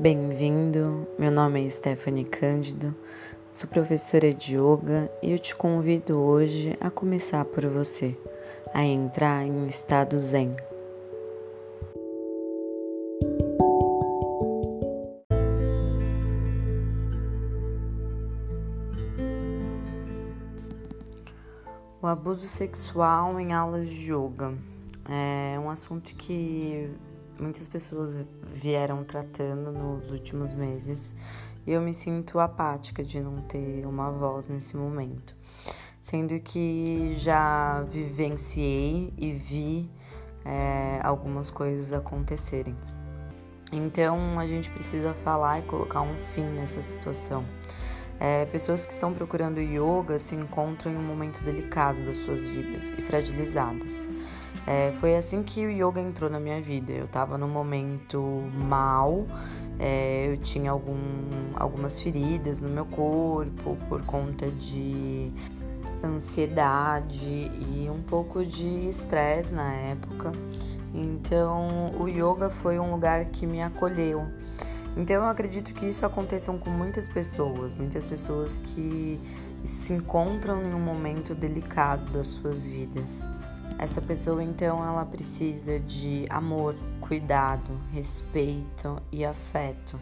Bem-vindo, meu nome é Stephanie Cândido, sou professora de yoga e eu te convido hoje a começar por você, a entrar em um estado zen. O abuso sexual em aulas de yoga é um assunto que muitas pessoas vieram tratando nos últimos meses e eu me sinto apática de não ter uma voz nesse momento. Sendo que já vivenciei e vi é, algumas coisas acontecerem. Então a gente precisa falar e colocar um fim nessa situação. É, pessoas que estão procurando yoga se encontram em um momento delicado das suas vidas e fragilizadas. É, foi assim que o yoga entrou na minha vida. Eu estava num momento mal, é, eu tinha algum, algumas feridas no meu corpo por conta de ansiedade e um pouco de estresse na época. Então, o yoga foi um lugar que me acolheu então eu acredito que isso aconteça com muitas pessoas, muitas pessoas que se encontram em um momento delicado das suas vidas. Essa pessoa então ela precisa de amor, cuidado, respeito e afeto.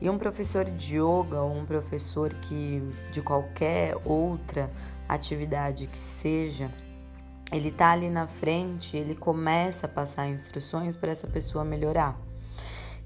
E um professor de yoga ou um professor que de qualquer outra atividade que seja, ele tá ali na frente, ele começa a passar instruções para essa pessoa melhorar.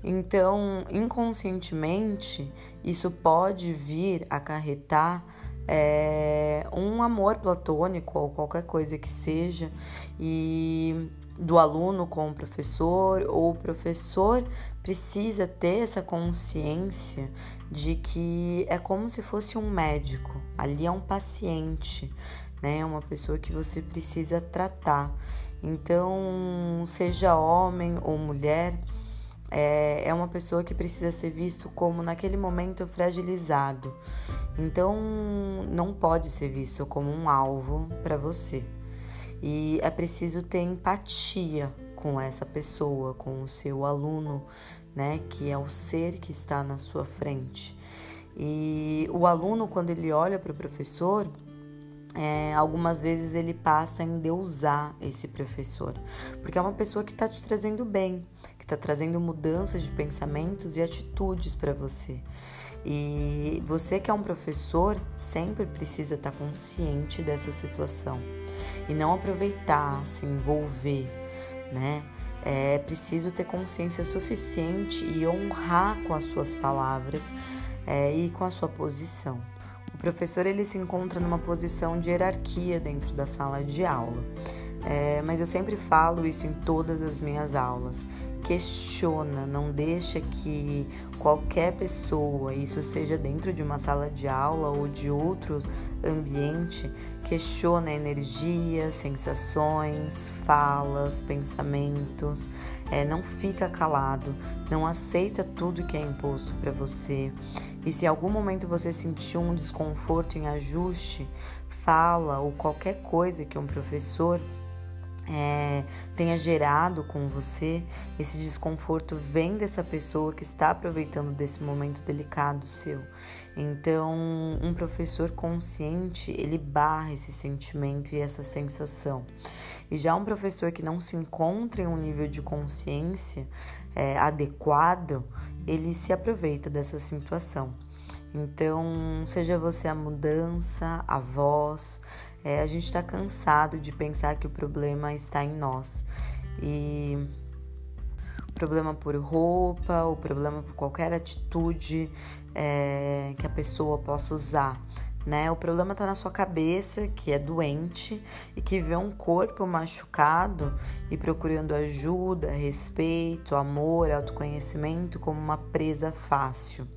Então, inconscientemente, isso pode vir acarretar é, um amor platônico ou qualquer coisa que seja, e do aluno com o professor, ou o professor precisa ter essa consciência de que é como se fosse um médico, ali é um paciente, né? É uma pessoa que você precisa tratar. Então, seja homem ou mulher, é, é uma pessoa que precisa ser visto como naquele momento fragilizado. Então não pode ser visto como um alvo para você. E é preciso ter empatia com essa pessoa, com o seu aluno, né, que é o ser que está na sua frente. E o aluno, quando ele olha para o professor, é, algumas vezes ele passa a endeusar esse professor, porque é uma pessoa que está te trazendo bem, que está trazendo mudanças de pensamentos e atitudes para você. E você que é um professor sempre precisa estar tá consciente dessa situação e não aproveitar, se envolver, né? É preciso ter consciência suficiente e honrar com as suas palavras é, e com a sua posição. O professor ele se encontra numa posição de hierarquia dentro da sala de aula. É, mas eu sempre falo isso em todas as minhas aulas. Questiona, não deixa que qualquer pessoa, isso seja dentro de uma sala de aula ou de outro ambiente, questiona energia, sensações, falas, pensamentos. É, não fica calado, não aceita tudo que é imposto para você. E se em algum momento você sentiu um desconforto em ajuste, fala ou qualquer coisa que um professor é, tenha gerado com você, esse desconforto vem dessa pessoa que está aproveitando desse momento delicado seu. Então, um professor consciente, ele barra esse sentimento e essa sensação. E já um professor que não se encontra em um nível de consciência é, adequado, ele se aproveita dessa situação. Então, seja você a mudança, a voz, é, a gente está cansado de pensar que o problema está em nós. E o problema por roupa, o problema por qualquer atitude é, que a pessoa possa usar. Né? O problema está na sua cabeça, que é doente e que vê um corpo machucado e procurando ajuda, respeito, amor, autoconhecimento como uma presa fácil.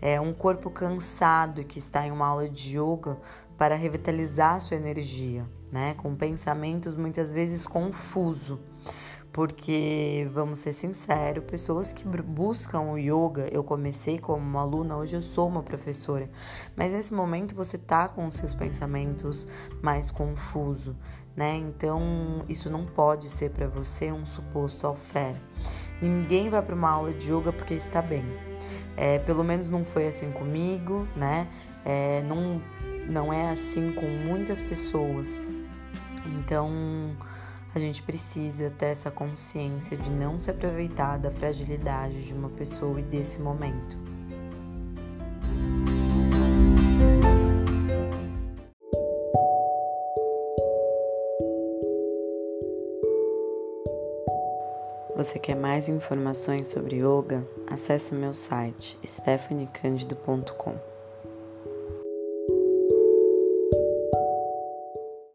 É um corpo cansado que está em uma aula de yoga para revitalizar sua energia, né? Com pensamentos muitas vezes confusos. Porque, vamos ser sinceros, pessoas que buscam o yoga, eu comecei como uma aluna, hoje eu sou uma professora, mas nesse momento você tá com os seus pensamentos mais confuso, né? Então, isso não pode ser para você um suposto alfer. Ninguém vai para uma aula de yoga porque está bem. É, pelo menos não foi assim comigo, né? É, não, não é assim com muitas pessoas. Então a gente precisa ter essa consciência de não se aproveitar da fragilidade de uma pessoa e desse momento. Você quer mais informações sobre yoga? Acesse o meu site stephaniecandido.com.